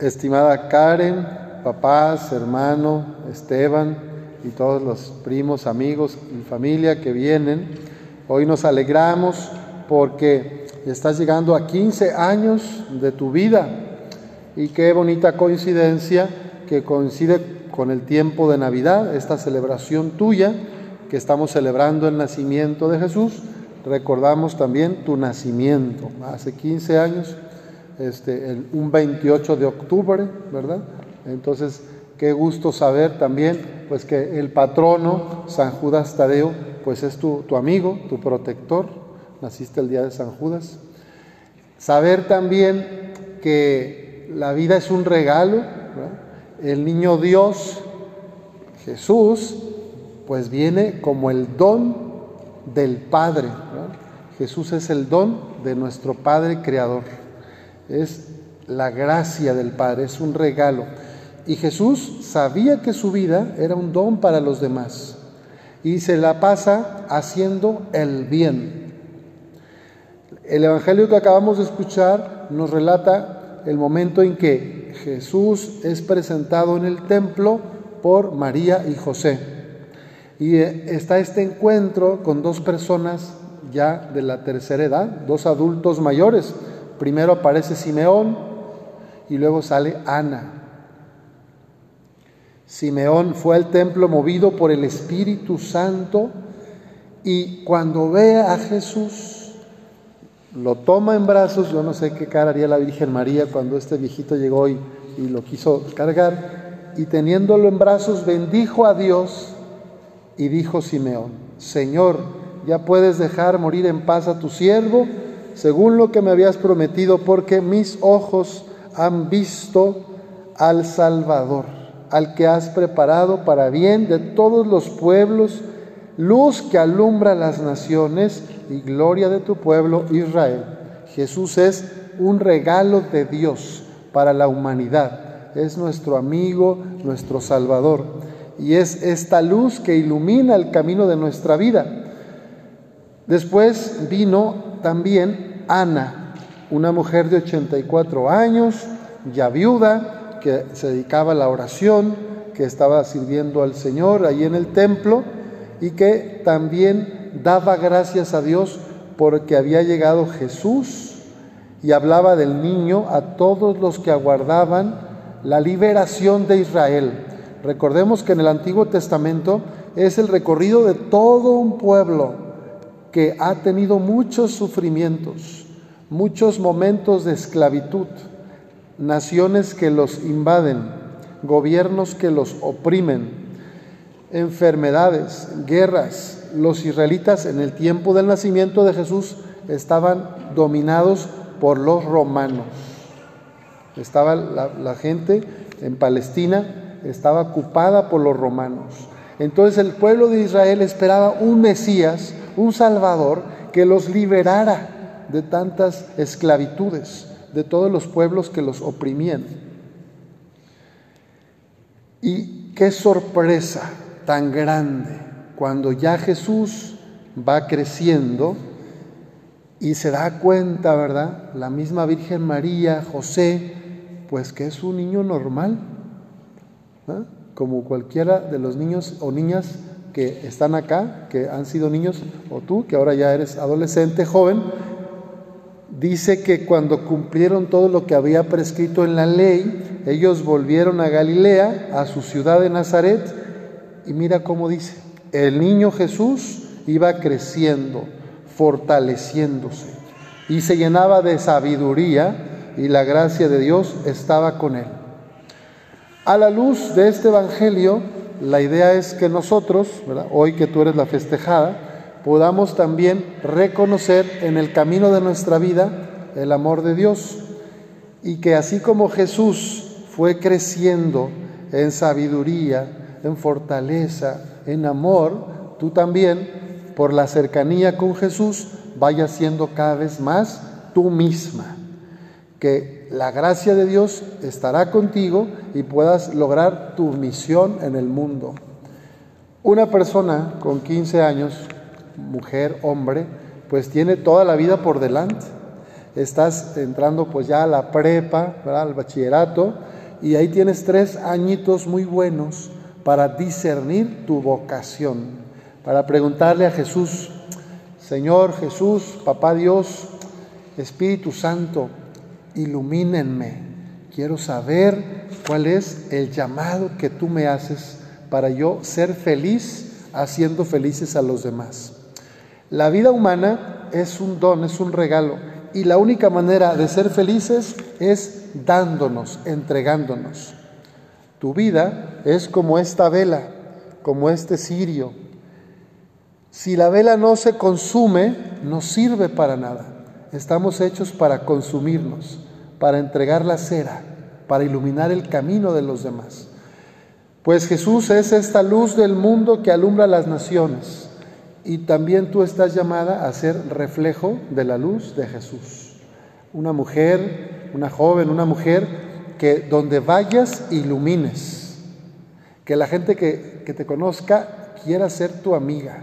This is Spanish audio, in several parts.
Estimada Karen, papás, hermano, Esteban y todos los primos, amigos y familia que vienen, hoy nos alegramos porque estás llegando a 15 años de tu vida y qué bonita coincidencia que coincide con el tiempo de Navidad, esta celebración tuya que estamos celebrando el nacimiento de Jesús. Recordamos también tu nacimiento hace 15 años este, un 28 de octubre, ¿verdad? Entonces, qué gusto saber también, pues que el patrono, San Judas Tadeo, pues es tu, tu amigo, tu protector, naciste el día de San Judas. Saber también que la vida es un regalo, ¿verdad? el niño Dios, Jesús, pues viene como el don del Padre. Jesús es el don de nuestro Padre Creador es la gracia del Padre, es un regalo. Y Jesús sabía que su vida era un don para los demás y se la pasa haciendo el bien. El Evangelio que acabamos de escuchar nos relata el momento en que Jesús es presentado en el templo por María y José. Y eh, está este encuentro con dos personas ya de la tercera edad, dos adultos mayores, Primero aparece Simeón y luego sale Ana. Simeón fue al templo movido por el Espíritu Santo y cuando ve a Jesús, lo toma en brazos, yo no sé qué cara haría la Virgen María cuando este viejito llegó y, y lo quiso cargar, y teniéndolo en brazos bendijo a Dios y dijo Simeón, Señor, ya puedes dejar morir en paz a tu siervo, según lo que me habías prometido, porque mis ojos han visto al Salvador, al que has preparado para bien de todos los pueblos, luz que alumbra las naciones y gloria de tu pueblo Israel. Jesús es un regalo de Dios para la humanidad, es nuestro amigo, nuestro Salvador, y es esta luz que ilumina el camino de nuestra vida. Después vino también Ana, una mujer de 84 años, ya viuda, que se dedicaba a la oración, que estaba sirviendo al Señor ahí en el templo y que también daba gracias a Dios porque había llegado Jesús y hablaba del niño a todos los que aguardaban la liberación de Israel. Recordemos que en el Antiguo Testamento es el recorrido de todo un pueblo que ha tenido muchos sufrimientos, muchos momentos de esclavitud, naciones que los invaden, gobiernos que los oprimen, enfermedades, guerras. Los israelitas en el tiempo del nacimiento de Jesús estaban dominados por los romanos. Estaba la, gente en Palestina, estaba ocupada por los romanos. Entonces el pueblo de Israel esperaba un Mesías un Salvador que los liberara de tantas esclavitudes, de todos los pueblos que los oprimían. Y qué sorpresa tan grande cuando ya Jesús va creciendo y se da cuenta, ¿verdad? La misma Virgen María, José, pues que es un niño normal, como cualquiera de los niños o niñas que están acá, que han sido niños, o tú, que ahora ya eres adolescente, joven, dice que cuando cumplieron todo lo que había prescrito en la ley, ellos volvieron a Galilea, a su ciudad de Nazaret, y mira cómo dice, el niño Jesús iba creciendo, fortaleciéndose, y se llenaba de sabiduría, y la gracia de Dios estaba con él. A la luz de este Evangelio, la idea es que nosotros, hoy que tú eres la festejada, podamos también reconocer en el camino de nuestra vida el amor de Dios y que así como Jesús fue creciendo en sabiduría, en fortaleza, en amor, tú también, por la cercanía con Jesús, vayas siendo cada vez más tú misma. Que la gracia de Dios estará contigo y puedas lograr tu misión en el mundo. Una persona con 15 años, mujer, hombre, pues tiene toda la vida por delante. estás entrando pues ya a la prepa, al bachillerato, y ahí tienes tres añitos muy buenos para discernir tu vocación, para preguntarle a Jesús, Señor Jesús, Papá Dios, Espíritu Santo, ilumínenme. Quiero saber cuál es el llamado que tú me haces para yo ser feliz haciendo felices a los demás. La vida humana es un don, es un regalo. Y la única manera de ser felices es dándonos, entregándonos. Tu vida es como esta vela, como este cirio. Si la vela no se consume, no sirve para nada. Estamos hechos para consumirnos, para entregar la cera, para iluminar el camino de los demás. Pues Jesús es esta luz del mundo que alumbra las naciones y también tú estás llamada a ser reflejo de la luz de Jesús. Una mujer, una joven, una mujer que donde vayas ilumines, que la gente que, te conozca quiera ser tu amiga,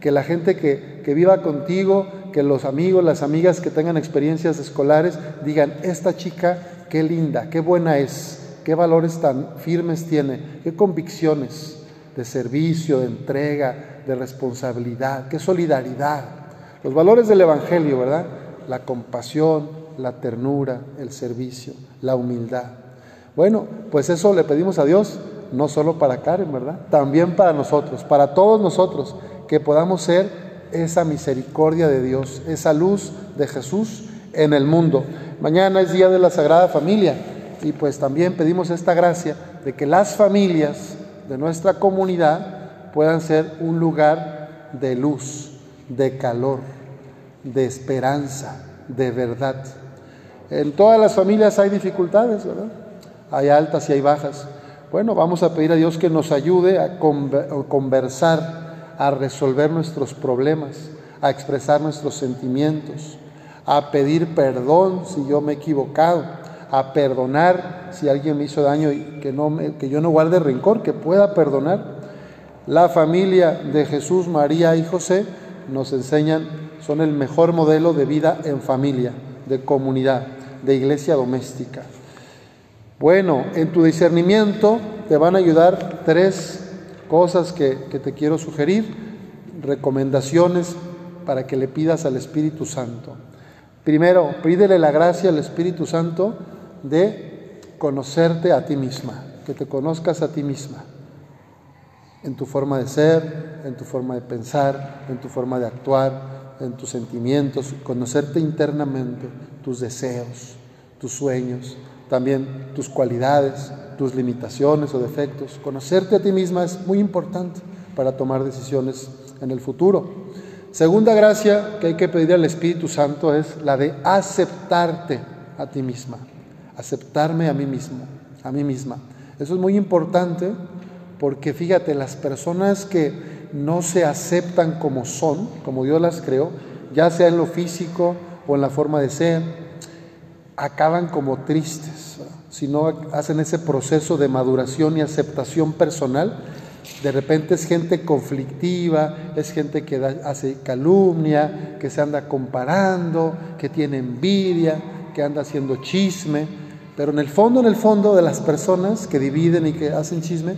que la gente que, que viva contigo, que los amigos, las amigas que tengan experiencias escolares digan, esta chica, qué linda, qué buena es, qué valores tan firmes tiene, qué convicciones de servicio, de entrega, de responsabilidad, qué solidaridad. Los valores del Evangelio, ¿verdad? La compasión, la ternura, el servicio, la humildad. Bueno, pues eso le pedimos a Dios, no solo para Karen, ¿verdad? También para nosotros, para todos nosotros, que podamos ser esa misericordia de Dios, esa luz de Jesús en el mundo. Mañana es Día de la Sagrada Familia y pues también pedimos esta gracia de que las familias de nuestra comunidad puedan ser un lugar de luz, de calor, de esperanza, de verdad. En todas las familias hay dificultades, ¿verdad? Hay altas y hay bajas. Bueno, vamos a pedir a Dios que nos ayude a conversar, a resolver nuestros problemas, a expresar nuestros sentimientos, a pedir perdón si yo me he equivocado, a perdonar si alguien me hizo daño y que, no que yo no guarde rencor, que pueda perdonar. La familia de Jesús, María y José nos enseñan, son el mejor modelo de vida en familia, de comunidad, de iglesia doméstica. Bueno, en tu discernimiento te van a ayudar tres cosas que, que te quiero sugerir, recomendaciones para que le pidas al Espíritu Santo. Primero, pídele la gracia al Espíritu Santo de conocerte a ti misma, que te conozcas a ti misma, en tu forma de ser, en tu forma de pensar, en tu forma de actuar, en tus sentimientos, conocerte internamente, tus deseos, tus sueños, también tus cualidades, tus limitaciones o defectos. Conocerte a ti misma es muy importante para tomar decisiones en el futuro. Segunda gracia que hay que pedir al Espíritu Santo es la de aceptarte a ti misma aceptarme a mí mismo, a mí misma. Eso es muy importante porque fíjate, las personas que no se aceptan como son, como Dios las creó, ya sea en lo físico o en la forma de ser, acaban como tristes. Si no hacen ese proceso de maduración y aceptación personal, de repente es gente conflictiva, es gente que hace calumnia, que se anda comparando, que tiene envidia, que anda haciendo chisme. Pero en el fondo, en el fondo de las personas que dividen y que hacen chisme,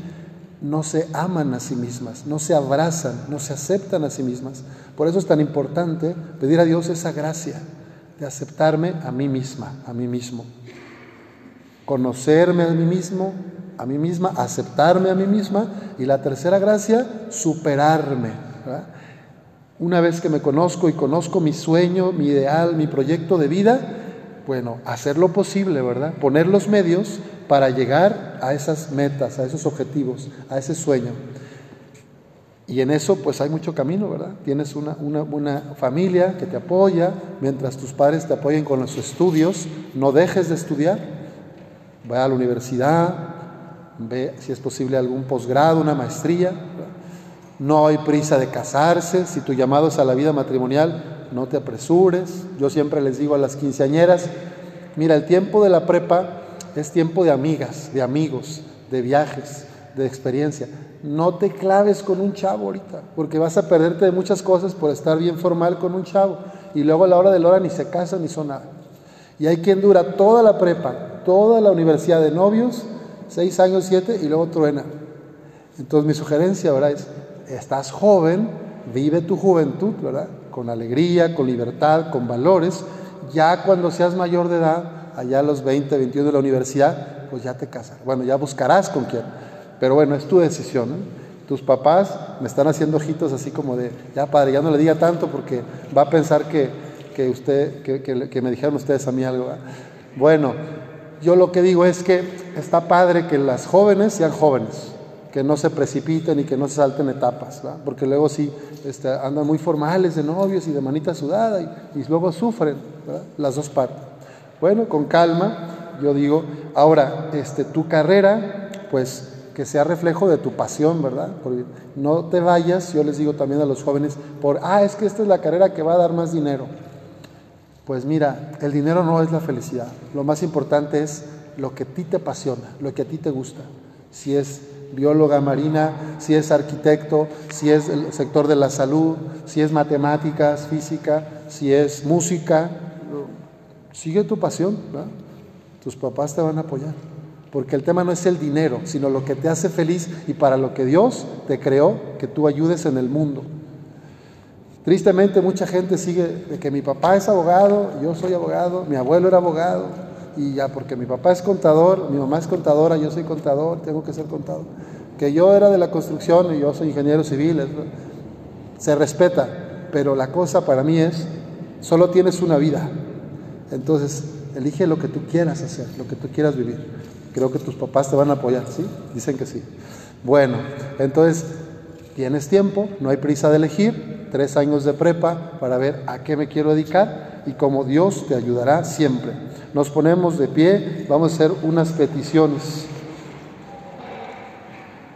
no se aman a sí mismas, no se abrazan, no se aceptan a sí mismas. Por eso es tan importante pedir a Dios esa gracia de aceptarme a mí misma, a mí mismo. Conocerme a mí mismo, a mí misma, aceptarme a mí misma. Y la tercera gracia, superarme. Una vez que me conozco y conozco mi sueño, mi ideal, mi proyecto de vida, bueno, hacer lo posible, ¿verdad? Poner los medios para llegar a esas metas, a esos objetivos, a ese sueño. Y en eso pues hay mucho camino, ¿verdad? Tienes una, una, familia que te apoya, mientras tus padres te apoyen con los estudios, no dejes de estudiar, ve a la universidad, ve si es posible algún posgrado, una maestría. No hay prisa de casarse, si tu llamado es a la vida matrimonial, no te apresures. Yo siempre les digo a las quinceañeras, mira, el tiempo de la prepa es tiempo de amigas, de amigos, de viajes, de experiencia. No te claves con un chavo ahorita, porque vas a perderte de muchas cosas por estar bien formal con un chavo. y luego a la hora de la hora ni se casan ni son nada. Y hay quien dura toda la prepa, toda la universidad de novios, seis años, siete, y luego truena. Entonces mi sugerencia, ¿verdad? Es, estás joven, vive tu juventud, ¿verdad? Con alegría, con libertad, con valores. Ya cuando seas mayor de edad, allá a los 20, 21 de la universidad, pues ya te casas. Bueno, ya buscarás con quién. Pero bueno, es tu decisión. Tus papás me están haciendo ojitos así como de, ya padre, ya no le diga tanto porque va a pensar que, que usted, que, que, me dijeron ustedes a mí algo. Bueno, yo lo que digo es que está padre que las jóvenes sean jóvenes, que no se precipiten y que no se salten etapas, porque luego sí este, andan muy formales de novios y de manita sudada y, luego sufren las dos partes. Bueno, con calma, yo digo, ahora, este, tu carrera, pues que sea reflejo de tu pasión, ¿verdad? Porque no te vayas, yo les digo también a los jóvenes, por, ah, es que esta es la carrera que va a dar más dinero. Pues mira, el dinero no es la felicidad. Lo más importante es lo que a ti te apasiona, lo que a ti te gusta. Si es bióloga marina, si es arquitecto, si es el sector de la salud, si es matemáticas, física, si es música, sigue tu pasión, tus papás te van a apoyar. Porque el tema no es el dinero, sino lo que te hace feliz y para lo que Dios te creó, que tú ayudes en el mundo. Tristemente mucha gente sigue de que mi papá es abogado, yo soy abogado, mi abuelo era abogado, y ya porque mi papá es contador, mi mamá es contadora, yo soy contador, tengo que ser contador. Que yo era de la construcción y yo soy ingeniero civil, se respeta, pero la cosa para mí es, solo tienes una vida, entonces elige lo que tú quieras hacer, lo que tú quieras vivir. Creo que tus papás te van a apoyar, ¿sí? Dicen que sí. Bueno, entonces tienes tiempo, no hay prisa de elegir, tres años de prepa para ver a qué me quiero dedicar y como Dios te ayudará siempre. Nos ponemos de pie, vamos a hacer unas peticiones.